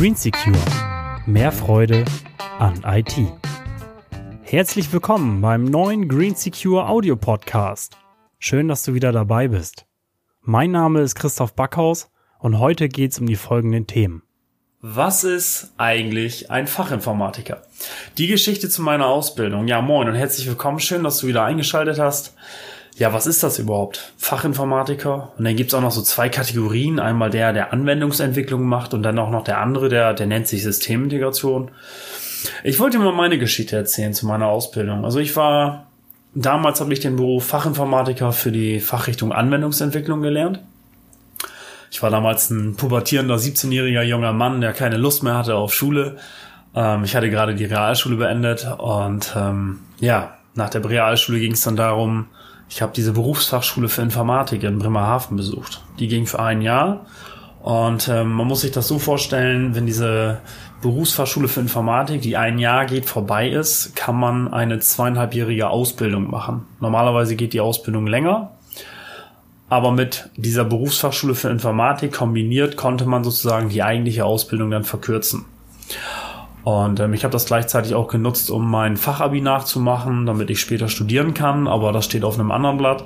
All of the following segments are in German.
Green Secure. Mehr Freude an IT. Herzlich willkommen beim neuen Green Secure Audio Podcast. Schön, dass du wieder dabei bist. Mein Name ist Christoph Backhaus und heute geht's um die folgenden Themen. Was ist eigentlich ein Fachinformatiker? Die Geschichte zu meiner Ausbildung. Ja, moin und herzlich willkommen. Schön, dass du wieder eingeschaltet hast. Ja, was ist das überhaupt? Fachinformatiker. Und dann gibt's auch noch so zwei Kategorien. Einmal der, der Anwendungsentwicklung macht und dann auch noch der andere, der, der nennt sich Systemintegration. Ich wollte dir mal meine Geschichte erzählen zu meiner Ausbildung. Also ich war, damals habe ich den Beruf Fachinformatiker für die Fachrichtung Anwendungsentwicklung gelernt. Ich war damals ein pubertierender 17-jähriger junger Mann, der keine Lust mehr hatte auf Schule. Ähm, ich hatte gerade die Realschule beendet und ähm, ja, nach der Realschule ging es dann darum, ich habe diese Berufsfachschule für Informatik in Bremerhaven besucht. Die ging für ein Jahr und ähm, man muss sich das so vorstellen, wenn diese Berufsfachschule für Informatik, die ein Jahr geht, vorbei ist, kann man eine zweieinhalbjährige Ausbildung machen. Normalerweise geht die Ausbildung länger, aber mit dieser Berufsfachschule für Informatik kombiniert konnte man sozusagen die eigentliche Ausbildung dann verkürzen. Und ähm, ich habe das gleichzeitig auch genutzt, um mein Fachabi nachzumachen, damit ich später studieren kann, aber das steht auf einem anderen Blatt.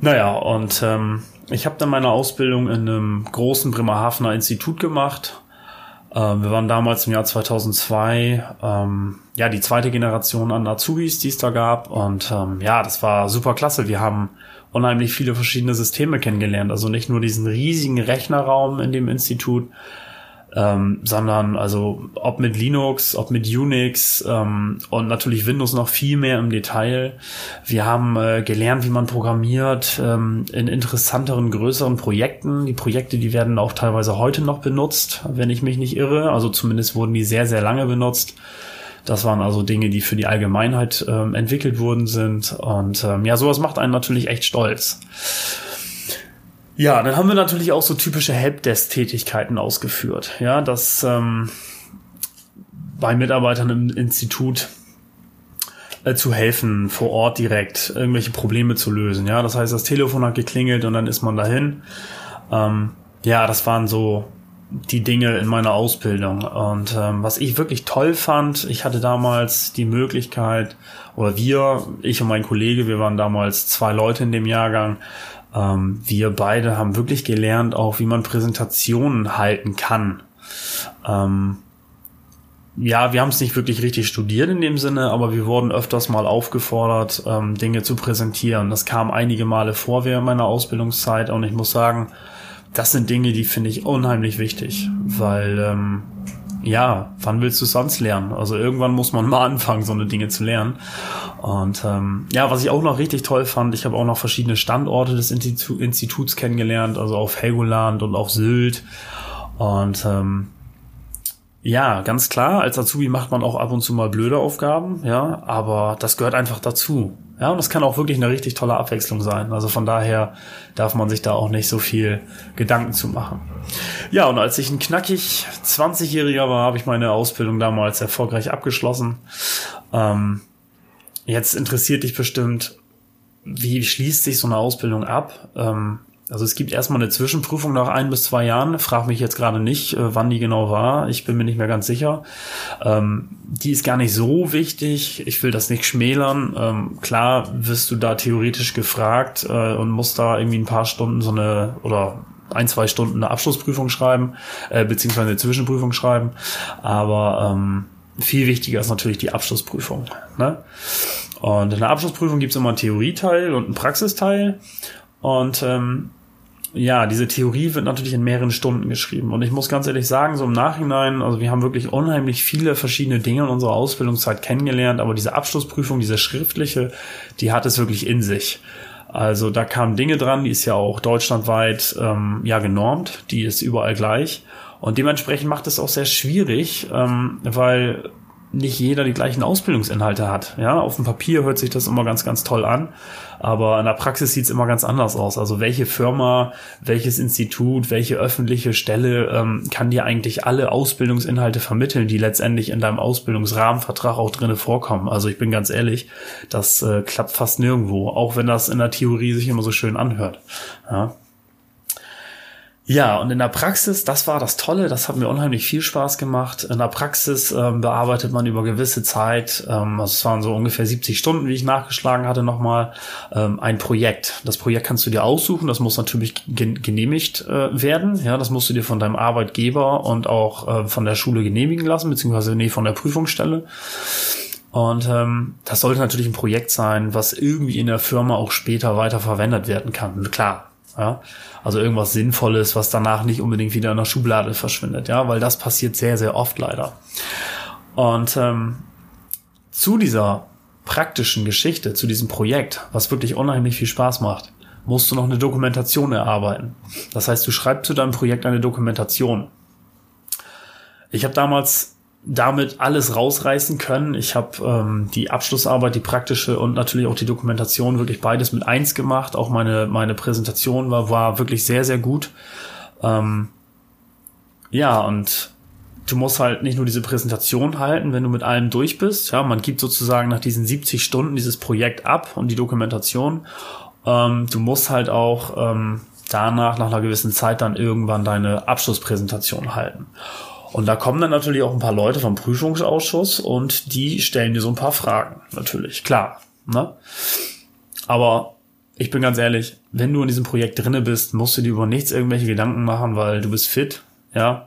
Naja, und ähm, ich habe dann meine Ausbildung in einem großen Bremerhavener Institut gemacht. Ähm, wir waren damals im Jahr 2002 ähm, ja die zweite Generation an Azubis, die es da gab. Und ähm, ja, das war super klasse. Wir haben unheimlich viele verschiedene Systeme kennengelernt. Also nicht nur diesen riesigen Rechnerraum in dem Institut, ähm, sondern also ob mit Linux, ob mit Unix ähm, und natürlich Windows noch viel mehr im Detail. Wir haben äh, gelernt, wie man programmiert ähm, in interessanteren, größeren Projekten. Die Projekte, die werden auch teilweise heute noch benutzt, wenn ich mich nicht irre. Also zumindest wurden die sehr, sehr lange benutzt. Das waren also Dinge, die für die Allgemeinheit ähm, entwickelt worden sind. Und ähm, ja, sowas macht einen natürlich echt stolz. Ja, dann haben wir natürlich auch so typische Helpdesk-Tätigkeiten ausgeführt. Ja, das ähm, bei Mitarbeitern im Institut äh, zu helfen, vor Ort direkt irgendwelche Probleme zu lösen. Ja, das heißt, das Telefon hat geklingelt und dann ist man dahin. Ähm, ja, das waren so die Dinge in meiner Ausbildung. Und ähm, was ich wirklich toll fand, ich hatte damals die Möglichkeit, oder wir, ich und mein Kollege, wir waren damals zwei Leute in dem Jahrgang, ähm, wir beide haben wirklich gelernt, auch wie man Präsentationen halten kann. Ähm, ja, wir haben es nicht wirklich richtig studiert in dem Sinne, aber wir wurden öfters mal aufgefordert, ähm, Dinge zu präsentieren. Das kam einige Male vor während meiner Ausbildungszeit und ich muss sagen, das sind Dinge, die finde ich unheimlich wichtig, weil ähm, ja, wann willst du sonst lernen? Also irgendwann muss man mal anfangen, so eine Dinge zu lernen. Und ähm, ja, was ich auch noch richtig toll fand, ich habe auch noch verschiedene Standorte des Institu Instituts kennengelernt, also auf Helgoland und auf Sylt. Und ähm, ja, ganz klar, als Azubi macht man auch ab und zu mal blöde Aufgaben, ja, aber das gehört einfach dazu. Ja, und das kann auch wirklich eine richtig tolle Abwechslung sein. Also von daher darf man sich da auch nicht so viel Gedanken zu machen. Ja, und als ich ein knackig 20-Jähriger war, habe ich meine Ausbildung damals erfolgreich abgeschlossen. Ähm, jetzt interessiert dich bestimmt, wie schließt sich so eine Ausbildung ab? Ähm, also es gibt erstmal eine Zwischenprüfung nach ein bis zwei Jahren. Frag mich jetzt gerade nicht, äh, wann die genau war. Ich bin mir nicht mehr ganz sicher. Ähm, die ist gar nicht so wichtig. Ich will das nicht schmälern. Ähm, klar wirst du da theoretisch gefragt äh, und musst da irgendwie ein paar Stunden so eine oder ein, zwei Stunden eine Abschlussprüfung schreiben, äh, beziehungsweise eine Zwischenprüfung schreiben. Aber ähm, viel wichtiger ist natürlich die Abschlussprüfung. Ne? Und in der Abschlussprüfung gibt es immer einen Theorieteil und einen Praxisteil. Und ähm, ja, diese Theorie wird natürlich in mehreren Stunden geschrieben. Und ich muss ganz ehrlich sagen, so im Nachhinein, also wir haben wirklich unheimlich viele verschiedene Dinge in unserer Ausbildungszeit kennengelernt, aber diese Abschlussprüfung, diese schriftliche, die hat es wirklich in sich. Also da kamen Dinge dran, die ist ja auch deutschlandweit ähm, ja genormt, die ist überall gleich. Und dementsprechend macht es auch sehr schwierig, ähm, weil nicht jeder die gleichen Ausbildungsinhalte hat. Ja, auf dem Papier hört sich das immer ganz, ganz toll an, aber in der Praxis sieht es immer ganz anders aus. Also welche Firma, welches Institut, welche öffentliche Stelle ähm, kann dir eigentlich alle Ausbildungsinhalte vermitteln, die letztendlich in deinem Ausbildungsrahmenvertrag auch drinne vorkommen. Also ich bin ganz ehrlich, das äh, klappt fast nirgendwo, auch wenn das in der Theorie sich immer so schön anhört. Ja. Ja, und in der Praxis, das war das Tolle, das hat mir unheimlich viel Spaß gemacht. In der Praxis ähm, bearbeitet man über gewisse Zeit, ähm, also es waren so ungefähr 70 Stunden, wie ich nachgeschlagen hatte nochmal, ähm, ein Projekt. Das Projekt kannst du dir aussuchen, das muss natürlich genehmigt äh, werden. Ja, das musst du dir von deinem Arbeitgeber und auch äh, von der Schule genehmigen lassen, beziehungsweise nee, von der Prüfungsstelle. Und ähm, das sollte natürlich ein Projekt sein, was irgendwie in der Firma auch später weiter verwendet werden kann. Klar, ja, also irgendwas Sinnvolles, was danach nicht unbedingt wieder in der Schublade verschwindet, ja, weil das passiert sehr, sehr oft leider. Und ähm, zu dieser praktischen Geschichte, zu diesem Projekt, was wirklich unheimlich viel Spaß macht, musst du noch eine Dokumentation erarbeiten. Das heißt, du schreibst zu deinem Projekt eine Dokumentation. Ich habe damals damit alles rausreißen können. Ich habe ähm, die Abschlussarbeit, die praktische und natürlich auch die Dokumentation wirklich beides mit eins gemacht. Auch meine meine Präsentation war war wirklich sehr sehr gut. Ähm, ja und du musst halt nicht nur diese Präsentation halten, wenn du mit allem durch bist. Ja, man gibt sozusagen nach diesen 70 Stunden dieses Projekt ab und die Dokumentation. Ähm, du musst halt auch ähm, danach nach einer gewissen Zeit dann irgendwann deine Abschlusspräsentation halten. Und da kommen dann natürlich auch ein paar Leute vom Prüfungsausschuss und die stellen dir so ein paar Fragen, natürlich, klar. Ne? Aber ich bin ganz ehrlich, wenn du in diesem Projekt drinne bist, musst du dir über nichts irgendwelche Gedanken machen, weil du bist fit, ja.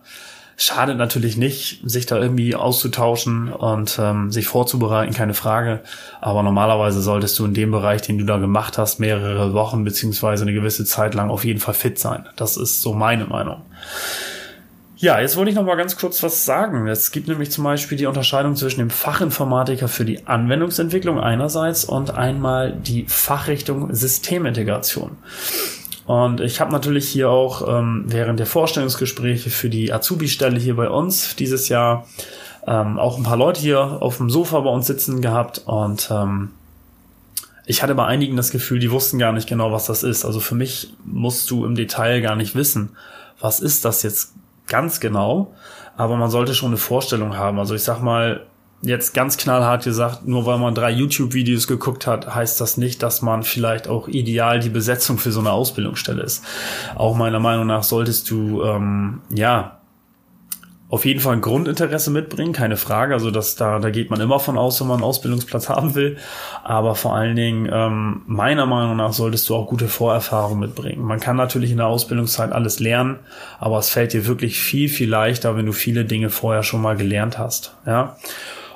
Schadet natürlich nicht, sich da irgendwie auszutauschen und ähm, sich vorzubereiten, keine Frage. Aber normalerweise solltest du in dem Bereich, den du da gemacht hast, mehrere Wochen beziehungsweise eine gewisse Zeit lang auf jeden Fall fit sein. Das ist so meine Meinung. Ja, jetzt wollte ich noch mal ganz kurz was sagen. Es gibt nämlich zum Beispiel die Unterscheidung zwischen dem Fachinformatiker für die Anwendungsentwicklung einerseits und einmal die Fachrichtung Systemintegration. Und ich habe natürlich hier auch ähm, während der Vorstellungsgespräche für die Azubi-Stelle hier bei uns dieses Jahr ähm, auch ein paar Leute hier auf dem Sofa bei uns sitzen gehabt und ähm, ich hatte bei einigen das Gefühl, die wussten gar nicht genau, was das ist. Also für mich musst du im Detail gar nicht wissen, was ist das jetzt ganz genau, aber man sollte schon eine Vorstellung haben. Also ich sag mal, jetzt ganz knallhart gesagt, nur weil man drei YouTube-Videos geguckt hat, heißt das nicht, dass man vielleicht auch ideal die Besetzung für so eine Ausbildungsstelle ist. Auch meiner Meinung nach solltest du ähm, ja auf jeden Fall ein Grundinteresse mitbringen, keine Frage. Also das, da, da geht man immer von aus, wenn man einen Ausbildungsplatz haben will. Aber vor allen Dingen, ähm, meiner Meinung nach, solltest du auch gute Vorerfahrungen mitbringen. Man kann natürlich in der Ausbildungszeit alles lernen, aber es fällt dir wirklich viel, viel leichter, wenn du viele Dinge vorher schon mal gelernt hast. Ja.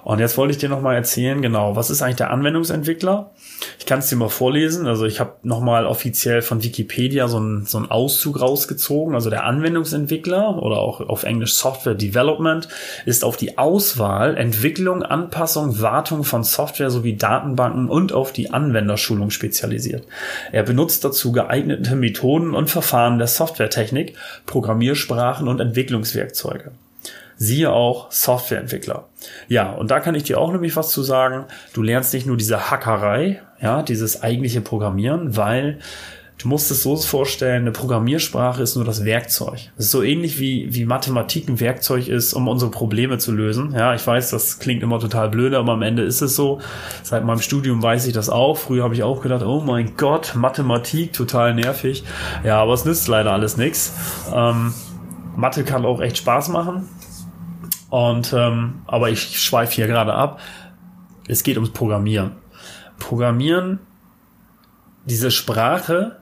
Und jetzt wollte ich dir nochmal erzählen, genau, was ist eigentlich der Anwendungsentwickler? Ich kann es dir mal vorlesen. Also ich habe nochmal offiziell von Wikipedia so einen, so einen Auszug rausgezogen. Also der Anwendungsentwickler oder auch auf Englisch Software Development ist auf die Auswahl, Entwicklung, Anpassung, Wartung von Software sowie Datenbanken und auf die Anwenderschulung spezialisiert. Er benutzt dazu geeignete Methoden und Verfahren der Softwaretechnik, Programmiersprachen und Entwicklungswerkzeuge. Siehe auch Softwareentwickler. Ja, und da kann ich dir auch nämlich was zu sagen. Du lernst nicht nur diese Hackerei, ja, dieses eigentliche Programmieren, weil du musst es so vorstellen, eine Programmiersprache ist nur das Werkzeug. Es ist so ähnlich wie, wie Mathematik ein Werkzeug ist, um unsere Probleme zu lösen. Ja, ich weiß, das klingt immer total blöde, aber am Ende ist es so. Seit meinem Studium weiß ich das auch. Früher habe ich auch gedacht, oh mein Gott, Mathematik, total nervig. Ja, aber es nützt leider alles nichts. Ähm, Mathe kann auch echt Spaß machen. Und ähm, aber ich schweife hier gerade ab. Es geht ums Programmieren. Programmieren, diese Sprache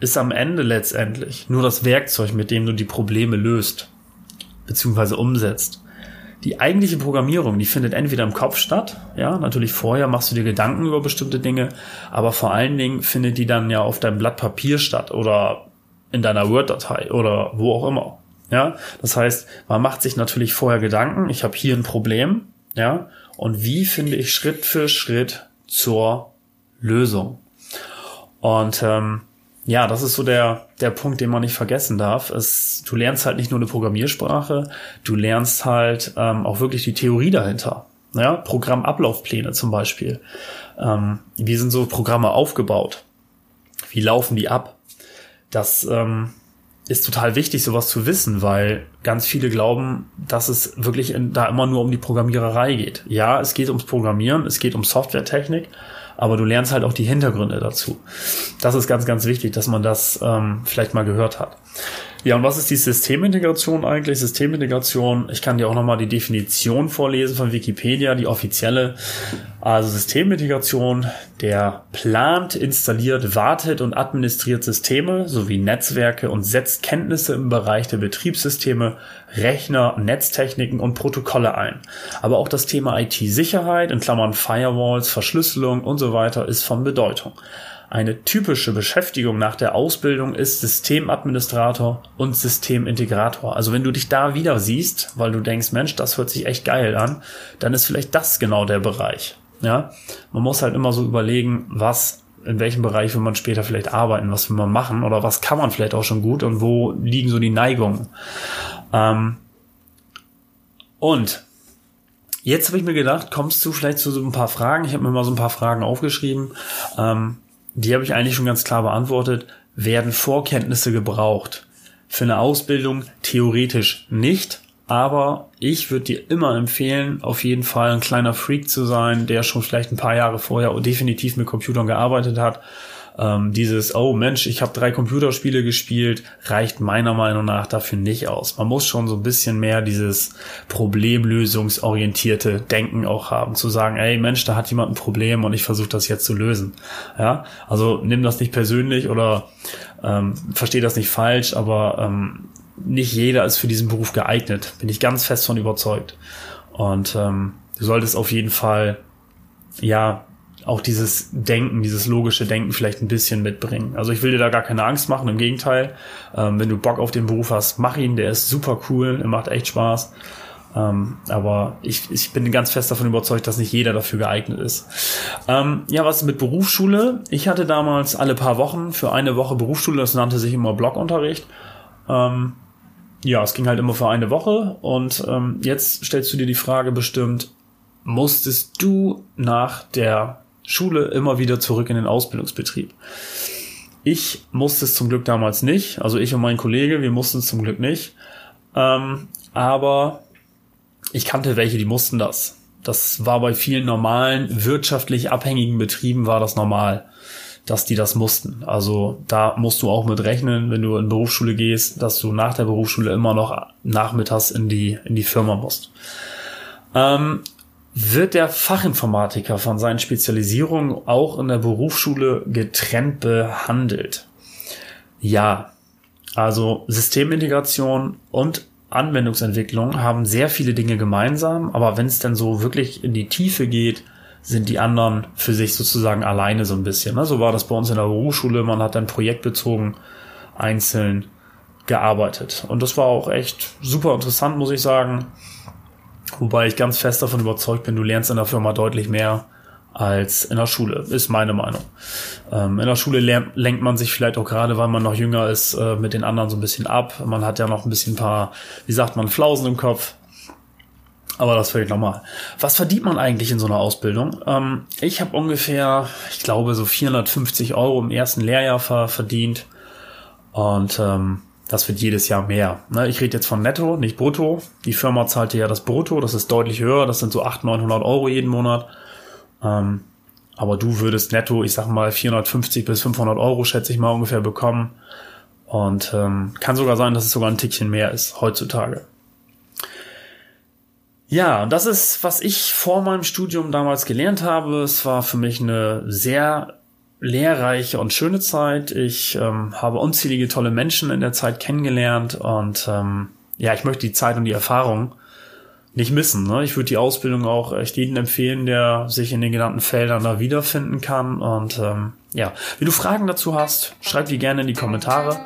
ist am Ende letztendlich nur das Werkzeug, mit dem du die Probleme löst beziehungsweise umsetzt. Die eigentliche Programmierung, die findet entweder im Kopf statt, ja, natürlich vorher machst du dir Gedanken über bestimmte Dinge, aber vor allen Dingen findet die dann ja auf deinem Blatt Papier statt oder in deiner Word-Datei oder wo auch immer. Ja, das heißt, man macht sich natürlich vorher Gedanken, ich habe hier ein Problem, ja, und wie finde ich Schritt für Schritt zur Lösung? Und ähm, ja, das ist so der, der Punkt, den man nicht vergessen darf. Es, du lernst halt nicht nur eine Programmiersprache, du lernst halt ähm, auch wirklich die Theorie dahinter. Ja, Programmablaufpläne zum Beispiel. Ähm, wie sind so Programme aufgebaut? Wie laufen die ab? Das ähm, ist total wichtig, sowas zu wissen, weil ganz viele glauben, dass es wirklich in, da immer nur um die Programmiererei geht. Ja, es geht ums Programmieren, es geht um Softwaretechnik, aber du lernst halt auch die Hintergründe dazu. Das ist ganz, ganz wichtig, dass man das ähm, vielleicht mal gehört hat. Ja, und was ist die Systemintegration eigentlich? Systemintegration, ich kann dir auch nochmal die Definition vorlesen von Wikipedia, die offizielle. Also Systemintegration, der plant, installiert, wartet und administriert Systeme sowie Netzwerke und setzt Kenntnisse im Bereich der Betriebssysteme, Rechner, Netztechniken und Protokolle ein. Aber auch das Thema IT-Sicherheit, in Klammern Firewalls, Verschlüsselung und so weiter, ist von Bedeutung. Eine typische Beschäftigung nach der Ausbildung ist Systemadministrator und Systemintegrator. Also wenn du dich da wieder siehst, weil du denkst, Mensch, das hört sich echt geil an, dann ist vielleicht das genau der Bereich. Ja, man muss halt immer so überlegen, was in welchem Bereich will man später vielleicht arbeiten, was will man machen oder was kann man vielleicht auch schon gut und wo liegen so die Neigungen. Ähm und jetzt habe ich mir gedacht, kommst du vielleicht zu so ein paar Fragen. Ich habe mir mal so ein paar Fragen aufgeschrieben. Ähm die habe ich eigentlich schon ganz klar beantwortet, werden Vorkenntnisse gebraucht. Für eine Ausbildung theoretisch nicht, aber ich würde dir immer empfehlen, auf jeden Fall ein kleiner Freak zu sein, der schon vielleicht ein paar Jahre vorher definitiv mit Computern gearbeitet hat ähm, dieses, oh Mensch, ich habe drei Computerspiele gespielt, reicht meiner Meinung nach dafür nicht aus. Man muss schon so ein bisschen mehr dieses problemlösungsorientierte Denken auch haben, zu sagen, ey Mensch, da hat jemand ein Problem und ich versuche das jetzt zu lösen. Ja, also nimm das nicht persönlich oder ähm, verstehe das nicht falsch, aber ähm, nicht jeder ist für diesen Beruf geeignet. Bin ich ganz fest von überzeugt. Und ähm, du solltest auf jeden Fall ja auch dieses Denken, dieses logische Denken vielleicht ein bisschen mitbringen. Also ich will dir da gar keine Angst machen, im Gegenteil. Ähm, wenn du Bock auf den Beruf hast, mach ihn, der ist super cool, der macht echt Spaß. Ähm, aber ich, ich bin ganz fest davon überzeugt, dass nicht jeder dafür geeignet ist. Ähm, ja, was mit Berufsschule? Ich hatte damals alle paar Wochen für eine Woche Berufsschule, das nannte sich immer Blockunterricht. Ähm, ja, es ging halt immer für eine Woche und ähm, jetzt stellst du dir die Frage bestimmt, musstest du nach der Schule immer wieder zurück in den Ausbildungsbetrieb. Ich musste es zum Glück damals nicht, also ich und mein Kollege, wir mussten es zum Glück nicht. Ähm, aber ich kannte welche, die mussten das. Das war bei vielen normalen, wirtschaftlich abhängigen Betrieben war das normal, dass die das mussten. Also da musst du auch mit rechnen, wenn du in Berufsschule gehst, dass du nach der Berufsschule immer noch nachmittags in die, in die Firma musst. Ähm, wird der Fachinformatiker von seinen Spezialisierungen auch in der Berufsschule getrennt behandelt? Ja, also Systemintegration und Anwendungsentwicklung haben sehr viele Dinge gemeinsam, aber wenn es dann so wirklich in die Tiefe geht, sind die anderen für sich sozusagen alleine so ein bisschen. Ne? So war das bei uns in der Berufsschule. Man hat dann projektbezogen einzeln gearbeitet. Und das war auch echt super interessant, muss ich sagen. Wobei ich ganz fest davon überzeugt bin, du lernst in der Firma deutlich mehr als in der Schule, ist meine Meinung. Ähm, in der Schule lernt, lenkt man sich vielleicht auch gerade, weil man noch jünger ist, äh, mit den anderen so ein bisschen ab. Man hat ja noch ein bisschen paar, wie sagt man, Flausen im Kopf. Aber das völlig normal. Was verdient man eigentlich in so einer Ausbildung? Ähm, ich habe ungefähr, ich glaube, so 450 Euro im ersten Lehrjahr verdient. Und ähm, das wird jedes Jahr mehr. Ne, ich rede jetzt von Netto, nicht Brutto. Die Firma zahlte ja das Brutto, das ist deutlich höher, das sind so 800, 900 Euro jeden Monat. Ähm, aber du würdest netto, ich sag mal, 450 bis 500 Euro, schätze ich mal, ungefähr bekommen. Und ähm, kann sogar sein, dass es sogar ein Tickchen mehr ist heutzutage. Ja, das ist, was ich vor meinem Studium damals gelernt habe. Es war für mich eine sehr lehrreiche und schöne Zeit. Ich ähm, habe unzählige tolle Menschen in der Zeit kennengelernt und ähm, ja, ich möchte die Zeit und die Erfahrung nicht missen. Ne? Ich würde die Ausbildung auch echt jedem empfehlen, der sich in den genannten Feldern da wiederfinden kann. Und ähm, ja, wenn du Fragen dazu hast, schreib die gerne in die Kommentare.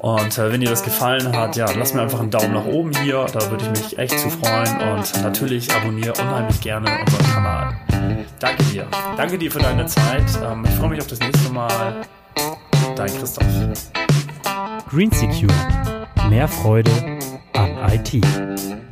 Und äh, wenn dir das gefallen hat, ja, lass mir einfach einen Daumen nach oben hier. Da würde ich mich echt zu freuen. Und natürlich abonniere unheimlich gerne unseren Kanal. Danke dir. Danke dir für deine Zeit. Ähm, ich freue mich auf das nächste Mal. Dein Christoph. Green Secure. Mehr Freude an IT.